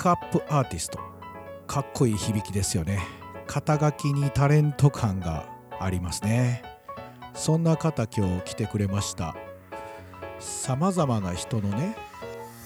クアップアーティスト。かっこいい響きですよね。肩書きにタレント感がありますね。そんな方今日来てくれました。さまざまな人のね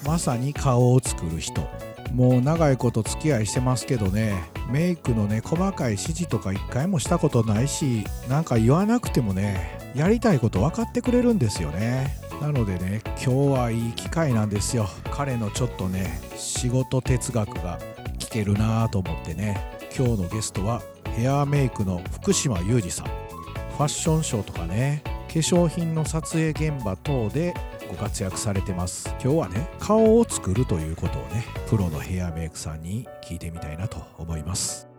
まさに顔を作る人。もう長いこと付き合いしてますけどねメイクのね細かい指示とか一回もしたことないしなんか言わなくてもねやりたいこと分かってくれるんですよね。なのでね今日はいい機会なんですよ。彼のちょっとね仕事哲学が聞けるなと思ってね今日のゲストはヘアメイクの福島裕二さん。ファッションショーとかね化粧品の撮影現場等でご活躍されてます。今日はね顔を作るということをねプロのヘアメイクさんに聞いてみたいなと思います。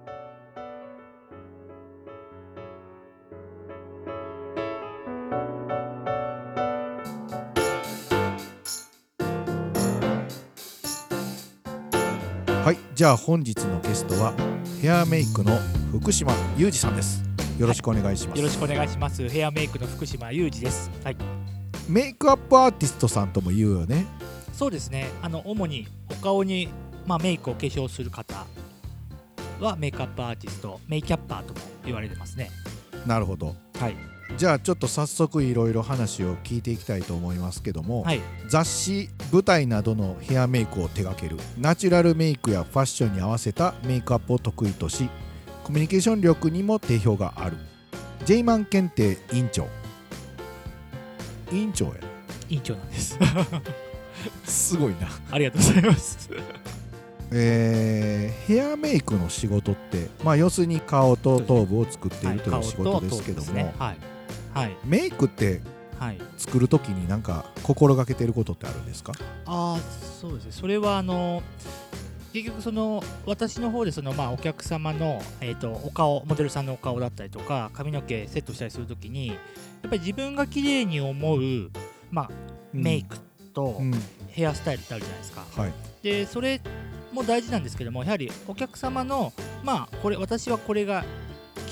じゃあ本日のゲストはヘアメイクの福島裕二さんですよろしくお願いします、よろしくお願いします。ヘアメイクの福島裕二です。はい。メイクアップアーティストさんとも言うよねそうですね。あの主にお顔にまあメイクを化粧する方はメイクアップアーティスト、メイキャッパーとも言われてますね。なるほどはい。じゃあちょっと早速いろいろ話を聞いていきたいと思いますけども、はい。雑誌舞台などのヘアメイクを手掛けるナチュラルメイクやファッションに合わせたメイクアップを得意としコミュニケーション力にも定評があるジェイマン検定委員長委員長や委員長なんです。すごいなありがとうございます。えーヘアメイクの仕事って、まあ、要するに顔と頭部を作っているという仕事ですけども、ね。はい。はい。メイクってはい。作る時になんか心がけてることってあるんですか？ああ、そうですね。それはあの結局その私の方でそのまあお客様のえっ、とお顔モデルさんのお顔だったりとか髪の毛セットしたりするときにやっぱり自分が綺麗に思うまあメイクとうん、ヘアスタイルってあるじゃないですか。はいでそれも大事なんですけどもやはりお客様のまあこれ私はこれが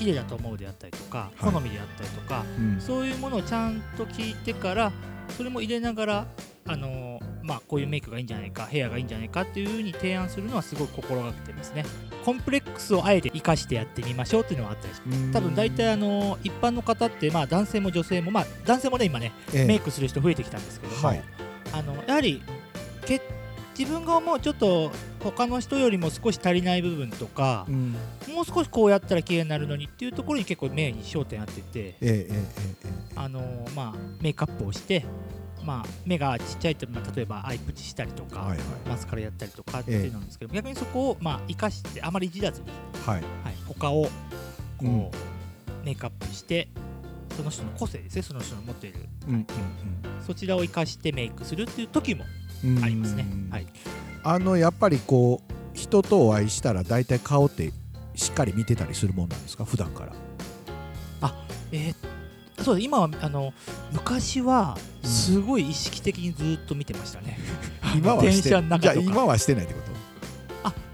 綺麗だと思うであったりとか、はい。好みであったりとかうん。そういうものをちゃんと聞いてからそれも入れながらあのまあこういうメイクがいいんじゃないかヘアがいいんじゃないかっていうふうに提案するのはすごい心がけてますね。コンプレックスをあえて生かしてやってみましょうっていうのはあったりします。多分大体あの一般の方ってまあ男性も女性もまあ男性もね今ねええ。メイクする人増えてきたんですけども、はい。あのやはりけ自分が思うちょっと他の人よりも少し足りない部分とかう、ん。もう少しこうやったら綺麗になるのにっていうところに結構目に焦点当ててえええあのまあ、メイクアップをして、まあ、目がちっちゃいと、まあ、例えばアイプチしたりとか、はいはい。マスカラやったりとかっていうのなんですけど、逆にそこを、まあ、生かしてあまりいじらずに、はい。はい、他をこう、うん。メイクアップしてその人の個性ですねその人の持っている。うんうんそちらを生かしてメイクするっていう時もうん。うんありますね。うんはい、あのやっぱりこう人とお会いしたら大体顔ってしっかり見てたりするもんなんですか？普段から。えーそう今はあの昔はうん。すごい意識的にずっと見てましたね。電今はして 車の中とか。じゃあ今はしてないってこと？あ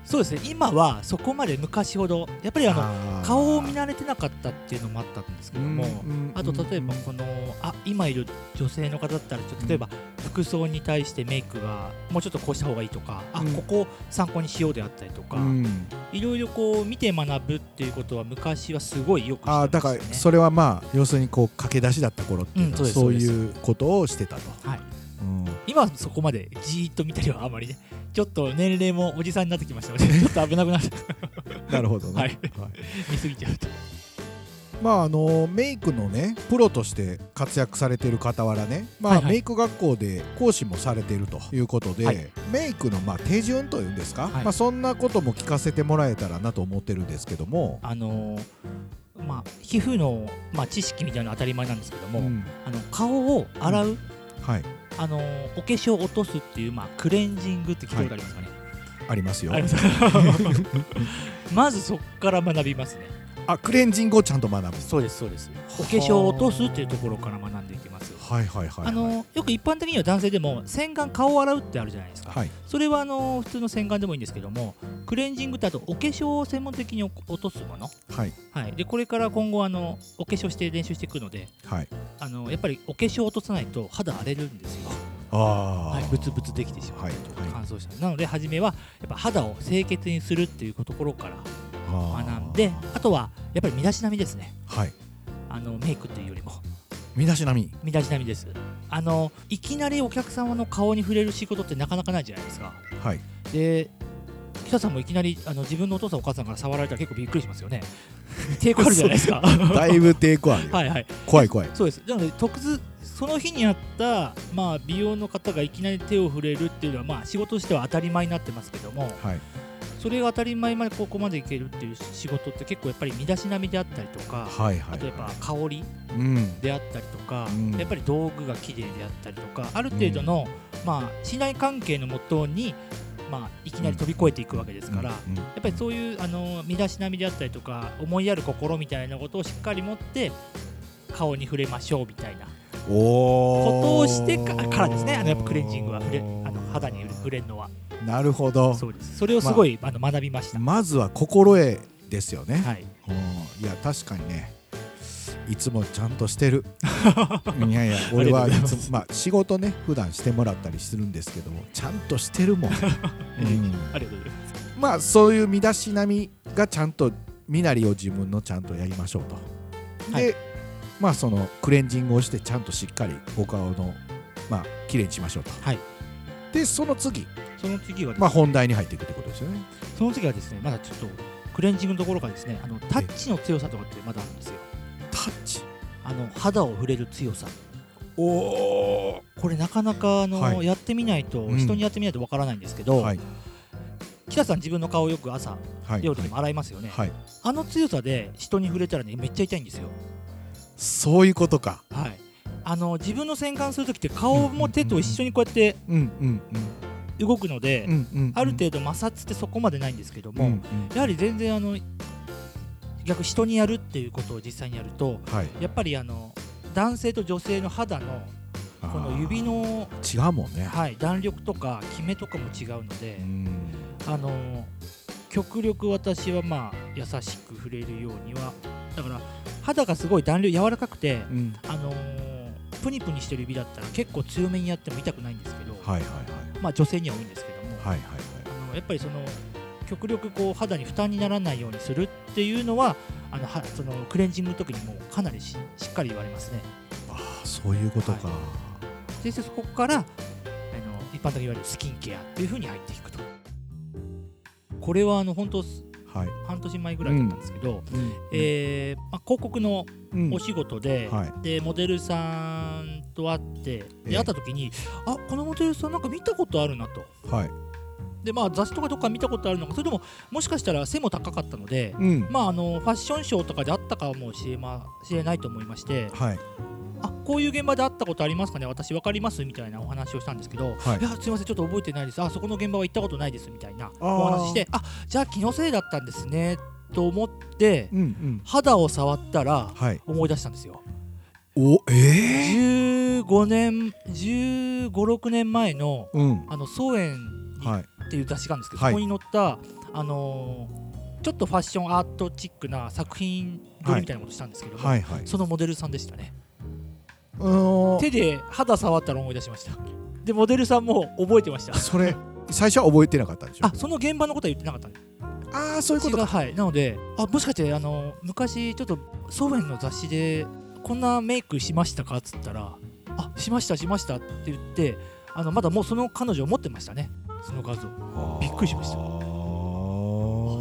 そうですね。今はそこまで昔ほどやっぱりあの顔を見慣れてなかったっていうのもあったんですけども、あと例えばこのあ今いる女性の方だったらちょっと例えば服装に対してメイクがもうちょっとこうした方がいいとか、あうん。ここ参考にしようであったりとか、うん。いろいろこう見て学ぶっていうことは昔はすごいよくしてあ。だからそれはまあ要するにこう駆け出しだった頃っていうのはそういうことをしてたと、はいうん。今はそこまでじーっと見たりはあまりねちょっと年齢もおじさんになってきましたので ちょっと危なくなって なるほどね、はい。見すぎちゃうと。まああのメイクのねプロとして活躍されている傍らね、まあはいはい。メイク学校で講師もされているということで、はい。メイクのまあ手順というんですか、はい。まあ、そんなことも聞かせてもらえたらなと思ってるんですけども、あのーまあ皮膚の、まあ、知識みたいなのは当たり前なんですけども、うん。あの顔を洗う、はいあのーお化粧を落とすっていう、まあ、クレンジングって聞いたことありますかね、ありますよ。あります。まずそこから学びますねあクレンジングをちゃんと学ぶ。そうですそうです。お化粧を落とすっていうところから学んでいきますはいはいはい、はい、あのーよく一般的には男性でも洗顔顔を洗うってあるじゃないですか、はい。それはあのー普通の洗顔でもいいんですけどもクレンジングってあとお化粧を専門的に落とすもの、はい。はい、でこれから今後あのお化粧して練習していくのではい。あのやっぱりお化粧を落とさないと肌荒れるんですよ。ああ、はい、ブツブツできてしまう、はい。乾燥したなので初めはやっぱ肌を清潔にするっていうところから学んであとはやっぱり身だしなみですね。はい。あのメイクっていうよりも。身だしなみ。身だしなみです。あのいきなりお客様の顔に触れる仕事ってなかなかないじゃないですか。はい。で北さんもいきなりあの自分のお父さんお母さんから触られたら結構びっくりしますよね。抵抗あるじゃないですか。だいぶ抵抗あるよ。はいはい。怖い怖い。そうです。なので特図その日にあった、まあ、美容の方がいきなり手を触れるっていうのは、まあ、仕事としては当たり前になってますけどもはい。それが当たり前までここまでいけるっていう仕事って結構やっぱり身だしなみであったりとか、はいはいあとやっぱ香りうん。であったりとか、うん。やっぱり道具が綺麗であったりとかある程度の、まあ、信頼関係のもとに、まあ、いきなり飛び越えていくわけですから、うん。やっぱりそういうあの身だしなみであったりとか思いやる心みたいなことをしっかり持って顔に触れましょうみたいなことをしてかからですね。あのやっぱクレンジングは。触れあの肌に触れるのは。なるほど。そうです。それをすごい、あの学びました、まずは心得ですよね、はい。うん。いや確かにね。いつもちゃんとしてる。いやいや俺はいつもまあ仕事ね普段してもらったりするんですけどもちゃんとしてるもん、うん、ありがとうございます。まあそういう身だしなみがちゃんと身なりを自分のちゃんとやりましょうと。で、はいまあそのクレンジングをしてちゃんとしっかりお顔のまあ綺麗にしましょうと。はい。でその次。その次はねまあ本題に入っていくってことですよね。その次はですねまだちょっとクレンジングのところからですねあのタッチの強さとかってまだあるんですよ。タッチ？あの肌を触れる強さ。おおこれなかなかあの、はい。やってみないと、うん。人にやってみないとわからないんですけど、はい。北さん自分の顔をよく朝はい料理でも洗いますよね、はいあの強さで人に触れたらねめっちゃ痛いんですよそういうことか。はい。あの自分の洗顔するときって顔も手と一緒にこうやって動くので、ある程度摩擦ってそこまでないんですけども、うんうん。やはり全然あの逆人にやるっていうことを実際にやるとはい。やっぱりあの男性と女性の肌のこの指の、違うもんね。はい、弾力とかキメとかも違うのでう、ん。あの極力私はまあ優しく触れるようにはだから肌がすごい弾力柔らかくて、うん。あのプニプニしてる指だったら結構強めにやっても痛くないんですけど、はいはいまあ女性には多いんですけども、はいはいはい。あのやっぱりその極力こう肌に負担にならないようにするっていうのはあのはそのクレンジングの時にもかなりししっかり言われますね。ああそういうことか、でそこからあの一般的に言われるスキンケアっていう風に入っていくと。これはあの本当はい。半年前ぐらいだったんですけど、うん。えーまあ、広告のうん。お仕事で、はい。でモデルさんと会ってええ。で会った時に、あこのモデルさんなんか見たことあるなと。はいでまあ雑誌とかどっか見たことあるのかそれとももしかしたら背も高かったので、うん。まああのファッションショーとかであったかもしれ,、ま、しれないと思いましてはい。あこういう現場で会ったことありますかね私分かりますみたいなお話をしたんですけど、はい。い、やすいませんちょっと覚えてないです。あそこの現場は行ったことないですみたいなお話してあじゃあ気のせいだったんですねと思ってうんうん。肌を触ったらはい。思い出したんですよ。おええ15年1 5 6年前のうん。あの総園はいっていう雑誌があるんですけど、はい。そこに載った、あのーちょっとファッションアートチックな作品撮りみたいなことしたんですけども、はいはい。そのモデルさんでしたね。手で肌触ったら思い出しました。でモデルさんも覚えてました。それ最初は覚えてなかったんでしょあその現場のことは言ってなかったああそういうことか。はい。なのであもしかしてあの昔ちょっと総園の雑誌でこんなメイクしましたか？っつったらあしましたしましたって言ってあのまだもうその彼女を持ってましたねその画像。びっくりしました。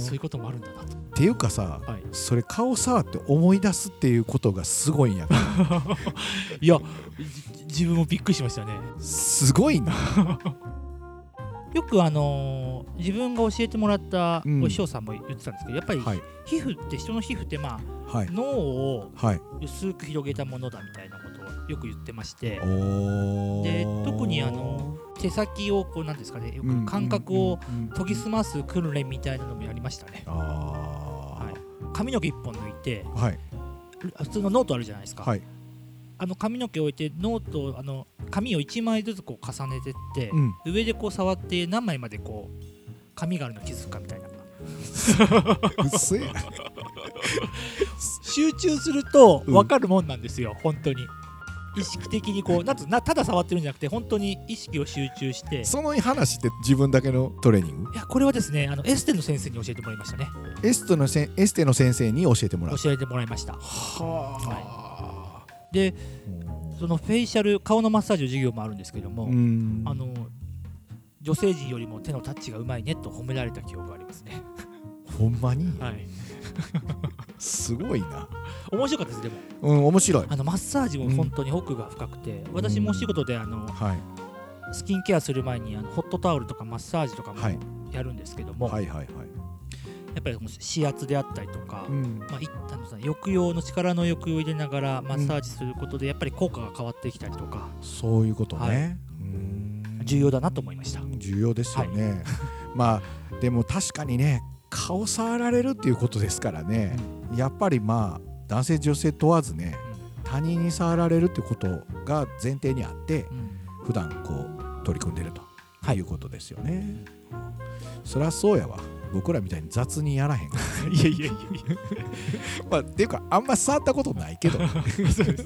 そういうこともあるんだなと。っていうかさはい。それ顔触って思い出すっていうことがすごいんや いやじ自分もびっくりしましたね。すごいな。よくあのー自分が教えてもらったうん。お師匠さんも言ってたんですけど、やっぱりはい。皮膚って人の皮膚ってまあはい。脳をはい。薄く広げたものだみたいなことをよく言ってまして。おで特にあの手先をこうなんですかねよく感覚を研ぎ澄ます訓練みたいなのもやりましたね。あ髪の毛一本抜いてあはい。普通のノートあるじゃないですか、はい。あの髪の毛を置いてノートあの紙を1枚ずつこう重ねてって、うん。上でこう触って何枚までこう紙があるの気づくかみたいな。集中するとうん。分かるもんなんですよ、本当に意識的にこうななただ触ってるんじゃなくて本当に意識を集中して。その話って自分だけのトレーニング？いやこれはですねあのエステの先生に教えてもらいましたね。エステのせんエステの先生に教えてもらう。教えてもらいました。はであそのフェイシャル顔のマッサージの授業もあるんですけども、うん。あの女性陣よりも手のタッチがうまいねと褒められた記憶がありますね。ほんまに？はいすごいな。面白かったですでも。うん面白い。あのマッサージも本当に奥が深くて、私もお仕事であのはい。スキンケアする前にあのホットタオルとかマッサージとかもはい。やるんですけども、はいはいはい。やっぱり指圧であったりとか、うん。まあ、いあのさ抑揚の力の抑揚を入れながらマッサージすることでやっぱり効果が変わってきたりとか、そういうことはい。ねうん。重要だなと思いました。重要ですよね。まあでも確かにね顔触られるっていうことですからね。やっぱりまあ男性女性問わずね他人に触られるってことが前提にあってうん。うん普段こう取り組んでるとい。うことですよね。そりゃそうやわ。僕らみたいに雑にやらへんから いやいやいやい まあっていうかあんま触ったことないけど。や そうですね。そう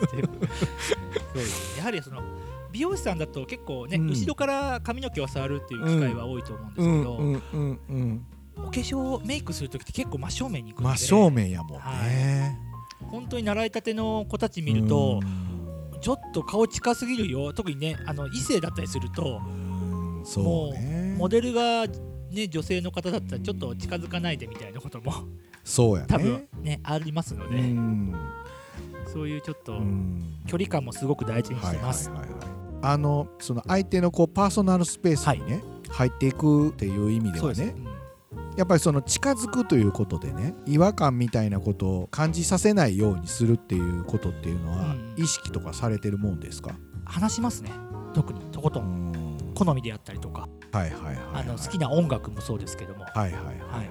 ですやはりその美容師さんだと結構ね、うん。後ろから髪の毛を触るっていう機会は多いと思うんですけど、うんうんうんうんお化粧メイクする時って結構真正面に行くんで。真正面やもんね。本当に習いたての子たち見ると、ちょっと顔近すぎるよ特にねあの異性だったりするとそうね。モデルが、ね、女性の方だったらちょっと近づかないでみたいなこともそうやね。多分ねありますのうで、ん。そういうちょっとうん。距離感もすごく大事にしてます。はいはいはいはい。あのその相手のこうパーソナルスペースにね、入っていくっていう意味ではねそうですうんやっぱりその近づくということでね違和感みたいなことを感じさせないようにするっていうことっていうのはうん。意識とかされてるもんですか、話しますね。特にとことん。ん。好みであったりとか。好きな音楽もそうですけども。はいはいはいはいはい。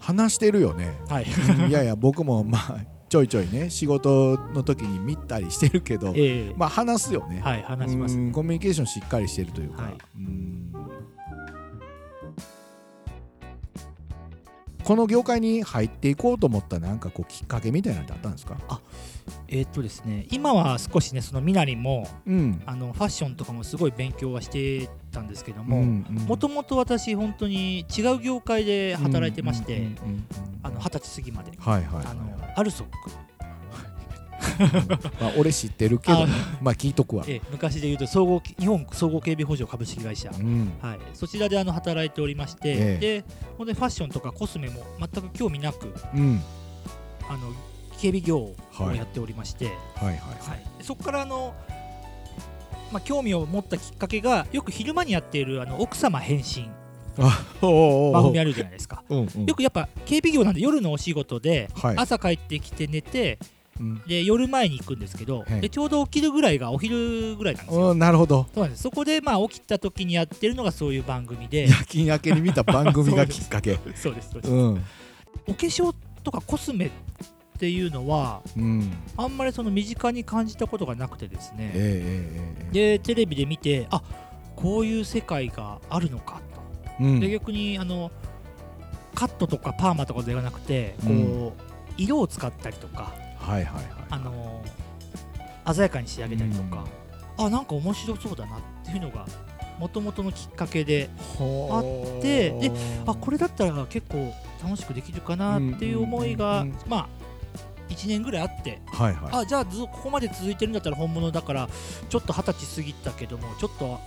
話してるよね。はい。いやいや僕もまあちょいちょいね仕事の時に見たりしてるけどええ。まあ話すよね、はい話しますうん。コミュニケーションしっかりしてるというか、はい。うんこの業界に入っていこうと思ったなんかこうきっかけみたいなのってあったんですか？えーっとですね今は少しねそのみなりもうん。あのファッションとかもすごい勉強はしてたんですけどもうんもともと私本当に違う業界で働いてまして、二十歳過ぎまで、はいはいはい。あのアルソック、まあ俺知ってるけどあまあ聞いとくわ。ええ昔で言うと総合日本総合警備補助株式会社、うん。はい、そちらであの働いておりまして、ええ。で本当にファッションとかコスメも全く興味なくうん。あの警備業をはい。やっておりまして、はいはいはい。でそこからあの、まあ、興味を持ったきっかけがよく昼間にやっているあの奥様変身。番組あるじゃないですか。うんうん。よくやっぱ警備業なんで夜のお仕事で、はい。朝帰ってきて寝てうんで夜前に行くんですけど、はい。でちょうど起きるぐらいがお昼ぐらいなんですよ。うんなるほど。そうなんです。そこでまあ起きた時にやってるのがそういう番組で。夜勤明けに見た番組が きっかけ。そうですそうです、うん。お化粧とかコスメっていうのはうん。あんまりその身近に感じたことがなくてですね、ええええええ。でテレビで見てあこういう世界があるのかと、うん。で逆にあのカットとかパーマとかではなくてこう、うん。色を使ったりとかはいはいはい。あの鮮やかに仕上げたりとか、あなんか面白そうだなっていうのがもともとのきっかけであってであこれだったら結構楽しくできるかなっていう思いが、うんうんうんまあ1年ぐらいあって。はいはい。あじゃあずここまで続いてるんだったら本物だからちょっと二十歳過ぎたけどもちょっと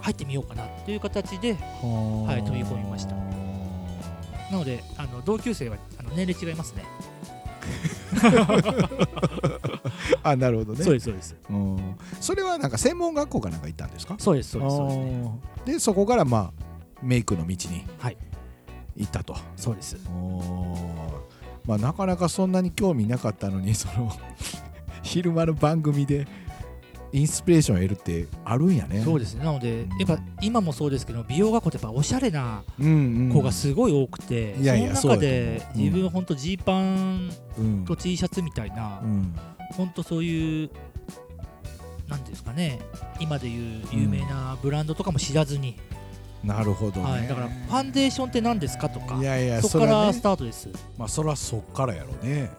入ってみようかなっていう形ではい飛び込みました。なのであの同級生はあの年齢違いますね あなるほどね。そうですそうです。うん。それはなんか専門学校かなんか行ったんですか？そうですそうです。そうですねあーでそこからまあメイクの道にはい。行ったと、そうです。おー。まあなかなかそんなに興味なかったのにその 昼間の番組でインスピレーションを得るってあるんやね。そうですね。なのでうん。やっぱ今もそうですけど美容学校ってやっぱおしゃれなうんうん。子がすごい多くて、いやいやその中で自分ほんとジーパンうんと T シャツみたいな、うん。ほんとそういうなんですかね今でいう有名なブランドとかも知らずに、なるほどね、はい、だからファンデーションって何ですかとかいやいやそこからスタートです、まあそらそっからやろね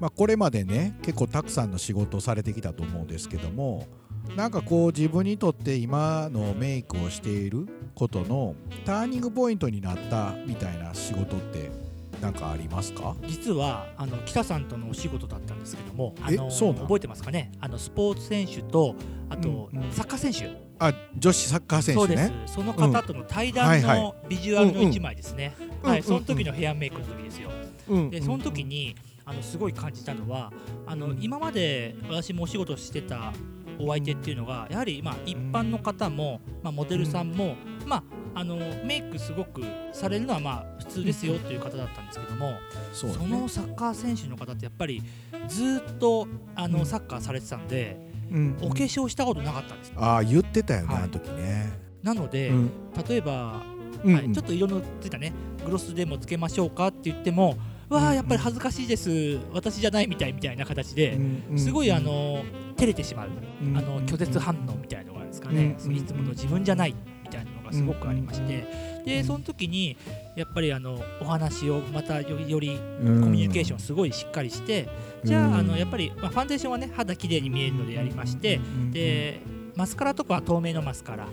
まあ、これまでね結構たくさんの仕事をされてきたと思うんですけどもなんかこう自分にとって今のメイクをしていることのターニングポイントになったみたいな仕事って何かありますか？実はあの北さんとのお仕事だったんですけどもあの覚えてますかね？あのスポーツ選手とあと、うんうん。サッカー選手。あ女子サッカー選そうです。手ねその方との対談はいはのビジュアルの一枚ですね、はい、うんうんその時のヘアメイクの時ですよ。うん。でその時にあのすごい感じたのはあの、うん。今まで私もお仕事してたお相手っていうのがやはりまあ一般の方も、まあ、モデルさんも、まあ、あのメイクすごくされるのはまあ普通ですよという方だったんですけども、そのサッカー選手の方ってやっぱりずっとあうん。のサッカーされてたんで、うん。お化粧したことなかったんですああ言ってたよね、はい。あの時ね、なので、うん。例えば、うん。はい、ちょっと色のついたねグロスでもつけましょうかって言ってもわうんあやっぱり恥ずかしいです。私じゃないみたいみたいな形で、すごいあ、の照れてしまう。うんあの拒絶反応みたいなのがあるんですかね、いつもの自分じゃないみたいなのがすごくありまして、でその時にやっぱりあのお話をまたよりよりココミュニケーションすごいしっかりして、じゃああのやっぱり、まあ、ファンデーションはね肌綺麗に見えるのでやりまして、でマスカラとかは透明のマスカラ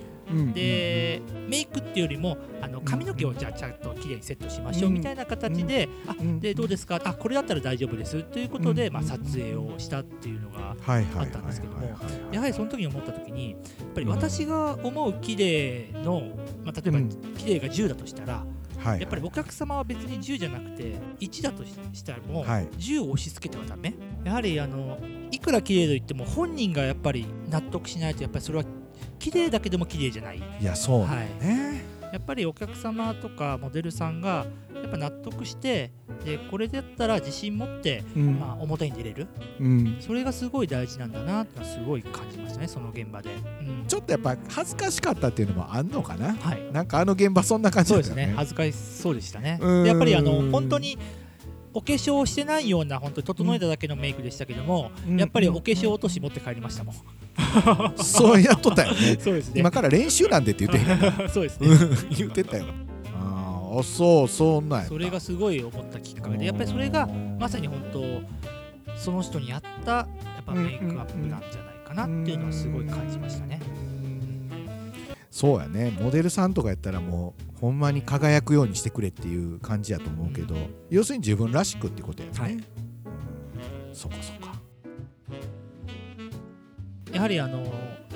でメイクっていうよりもあの髪の毛をじゃあちゃんと綺麗にセットしましょうみたいな形で、あでどうですか？あこれだったら大丈夫です。ということで、うん。まあ、撮影をしたっていうのがあったんですけどもやはりその時に思った時にやっぱり私が思う綺麗の、まあ、例えばうん。綺麗が10だとしたら、はいやっぱりお客様は別に10じゃなくて1だとししたらもうはい。10を押し付けてはダメ。やはりあのいくら綺麗と言っても本人がやっぱり納得しないとやっぱりそれは綺麗だけでも綺麗じゃない。いやそうだよね、やっぱりお客様とかモデルさんがやっぱ納得してでこれだったら自信持って、うん。まあ、表に出れる。うん。それがすごい大事なんだなってすごい感じましたねその現場で、うん。ちょっとやっぱ恥ずかしかったっていうのもあんのかな。はい。なんかあの現場そんな感じそうですね。ね恥ずかしそうでしたね。やっぱりあの本当にお化粧をしてないような本当に整えただけのメイクでしたけども、うん。やっぱりお化粧落とし持って帰りましたもん、そうやっとったよね。そうですね。今から練習なんでって言って そうですね。うん言ってたよ。あーあそうそんなんそれがすごい思ったきっかけでやっぱりそれがまさに本当その人に合ったやっぱメイクアップなんじゃないかなっていうのはすごい感じましたね。うんそうやね。モデルさんとかやったらもうほんまに輝くようにしてくれっていう感じやと思うけど、要するに自分らしくってことやね、はい。うん。そっかそっかやはりあの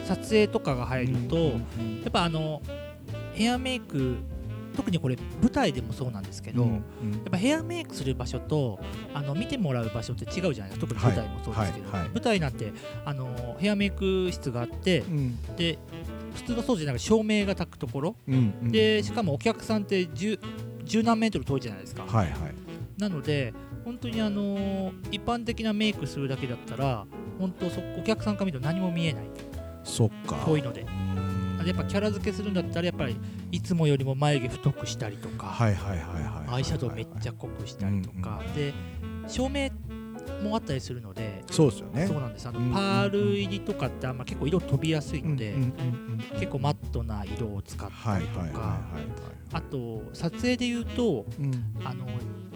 撮影とかが入ると、やっぱあのヘアメイク特にこれ舞台でもそうなんですけど、やっぱヘアメイクする場所とあの見てもらう場所って違うじゃないですか。特に舞台もそうですけど、はいはい。はい舞台なんてあのヘアメイク室があってうん。で普通の掃除なんか照明が焚くところ。うんうん。でしかもお客さんって十十何メートル遠いじゃないですか、はいはい。なので本当にあの一般的なメイクするだけだったら本当そお客さんから見ると何も見えない。そっか。遠いので。うん。やっぱキャラ付けするんだったらやっぱりいつもよりも眉毛太くしたりとか、はいはいはいはいアイシャドウめっちゃ濃くしたりとか、で照明もあったりするのでそうですよね。そうなんです。あの、うんパール入りとかってあんま結構色飛びやすいので、結構マットな色を使っはいたりとか、あと撮影で言うとうん。あの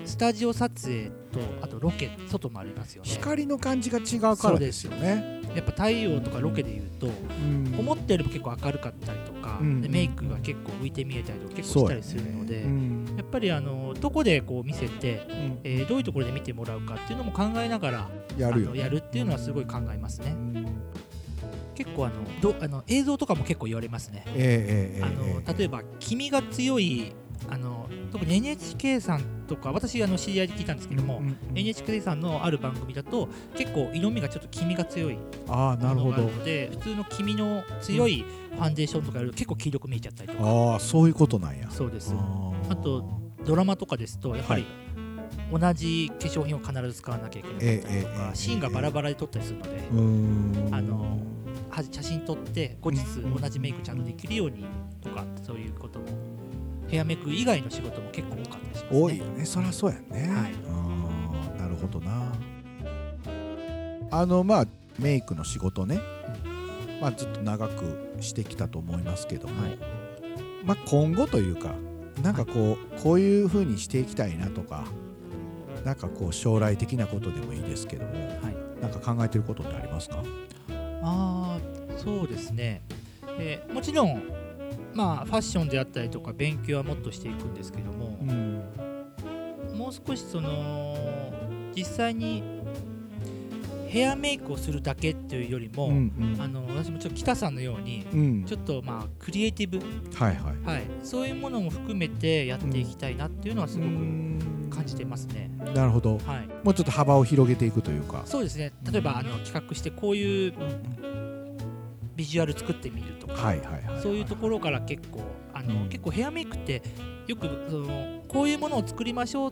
スタジオ撮影とあとロケ外もありますよね。光の感じが違うからですよね。やっぱ太陽とかロケで言うと、うん。思ったよりも結構明るかったりとか、うん。でメイクが結構浮いて見えたりとか結構したりするので、やねやっぱりあのどこでこう見せて、うえーどういうところで見てもらうかっていうのも考えながらやるやるっていうのはすごい考えますね。うん。結構あのどあの映像とかも結構言われますね、あええの例えば「君が強い」あの特に NHK さんとか私あの知り合いで聞いたんですけども、うんうん。NHK さんのある番組だと結構色味がちょっと黄身が強いああなるほどで普通の黄身の強いファンデーションとかやると結構黄色く見えちゃったりとか。ああそういうことなんや。そうです。あとドラマとかですとやっぱり同じ化粧品を必ず使わなきゃいけなかったりとええええええ。かシーンがバラバラで撮ったりするのでうーん。あのは写真撮って後日うん同じメイクちゃんとできるようにとかそういうこともヘアメイク以外の仕事も結構多かったりしますね。多いよね。そりゃそうやね、はい。あーなるほどな。あのまあメイクの仕事ね、まあずっと長くしてきたと思いますけども、はい。まあ今後というかなんかこうこういう風にしていきたいなとかなんかこう将来的なことでもいいですけども。はい。なんか考えてることってありますか？あーそうですね、えーもちろんまあファッションであったりとか勉強はもっとしていくんですけども、ん。もう少しその実際にヘアメイクをするだけっていうよりも、うんあの私もちょっと北さんのようにうん。うんちょっとまあクリエイティブ、はいはい。はい、そういうものも含めてやっていきたいなっていうのはすごくうん。感じてますね。なるほど。はい、もうちょっと幅を広げていくというか。そうですね。例えばあの企画してこういうビジュアル作ってみるとか、そういうところから結構あの、うん。結構ヘアメイクってよくそのこういうものを作りましょうっ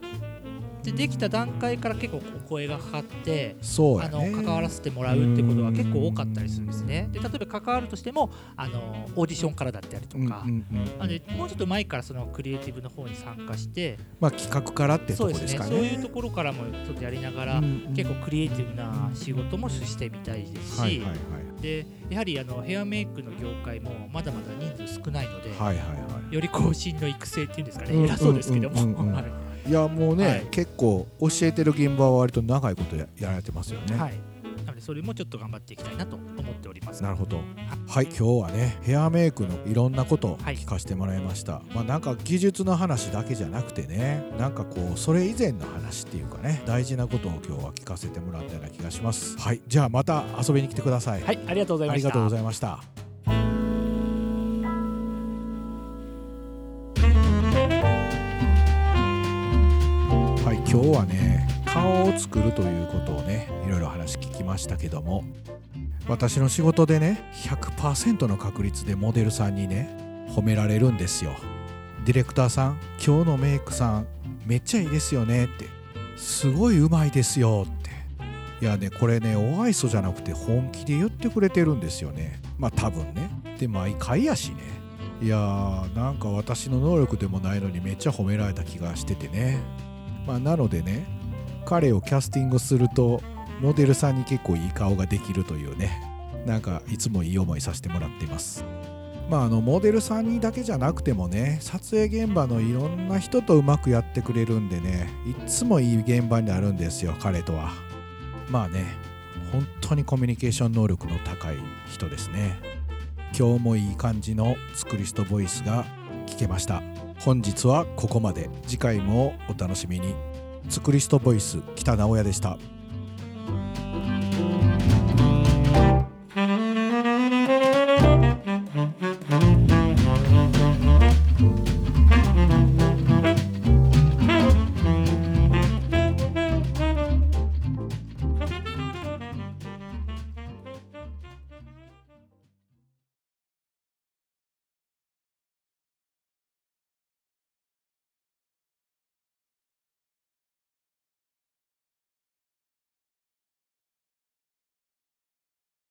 てできた段階から結構こう声がかかってあの関わらせてもらうってことは結構多かったりするんですね。で例えば関わるとしてもあのオーディションからだったりとか、うんうんうんなのでもうちょっと前からそのクリエイティブの方に参加してまあ企画からってとそうでこですすかね。ね。そういうところからもちょっとやりながら、うんうん結構クリエイティブな仕事もしてみたいですし、はいはいはいでやはりあのヘアメイクの業界もまだまだ人数少ないので、はいはいはい。より更新の育成っていうんですかね、うん偉そうですけども、い。いやもうね、はい。結構教えてる現場は割と長いことややられてますよね、はい、それもちょっと頑張っていきたいなと思っております。なるほど。はい。今日はねヘアメイクのいろんなことをはい聞かせてもらいました、まあなんか技術の話だけじゃなくてねなんかこうそれ以前の話っていうかね大事なことを今日は聞かせてもらったような気がします。はいじゃあまた遊びに来てください、はい、ありがとうございました。ありがとうございました。はい今日はね顔を作るということをねいろいろ話聞きましたけども私の仕事でね100%の確率でモデルさんにね褒められるんですよ。ディレクターさん今日のメイクさんめっちゃいいですよねって。すごいうまいですよって。いやねこれねお愛想じゃなくて本気で言ってくれてるんですよね。まあ多分ね。で毎回やしね。いやーなんか私の能力でもないのにめっちゃ褒められた気がしててね。まあなのでね彼をキャスティングするとモデルさんに結構いい顔ができるというね。なんかいつもいい思いさせてもらっています。まああのモデルさんにだけじゃなくてもね撮影現場のいろんな人とうまくやってくれるんでねいつもいい現場になるんですよ彼とは。まあね本当にコミュニケーション能力の高い人ですね。今日もいい感じのスクリストボイスが聞けました。本日はここまで。次回もお楽しみに。ツクリストボイス北直哉でした。